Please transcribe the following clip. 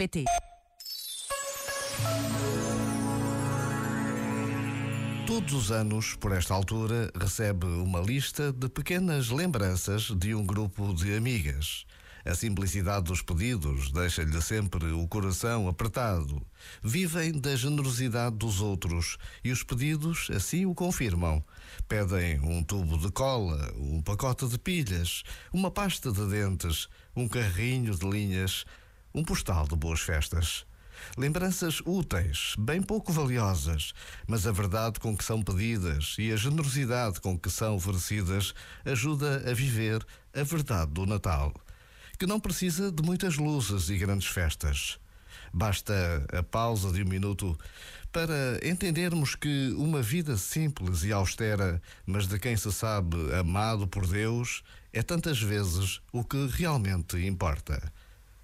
pt Todos os anos, por esta altura, recebe uma lista de pequenas lembranças de um grupo de amigas. A simplicidade dos pedidos deixa-lhe sempre o coração apertado. Vivem da generosidade dos outros e os pedidos assim o confirmam. Pedem um tubo de cola, um pacote de pilhas, uma pasta de dentes, um carrinho de linhas, um postal de boas festas. Lembranças úteis, bem pouco valiosas, mas a verdade com que são pedidas e a generosidade com que são oferecidas ajuda a viver a verdade do Natal, que não precisa de muitas luzes e grandes festas. Basta a pausa de um minuto para entendermos que uma vida simples e austera, mas de quem se sabe amado por Deus, é tantas vezes o que realmente importa.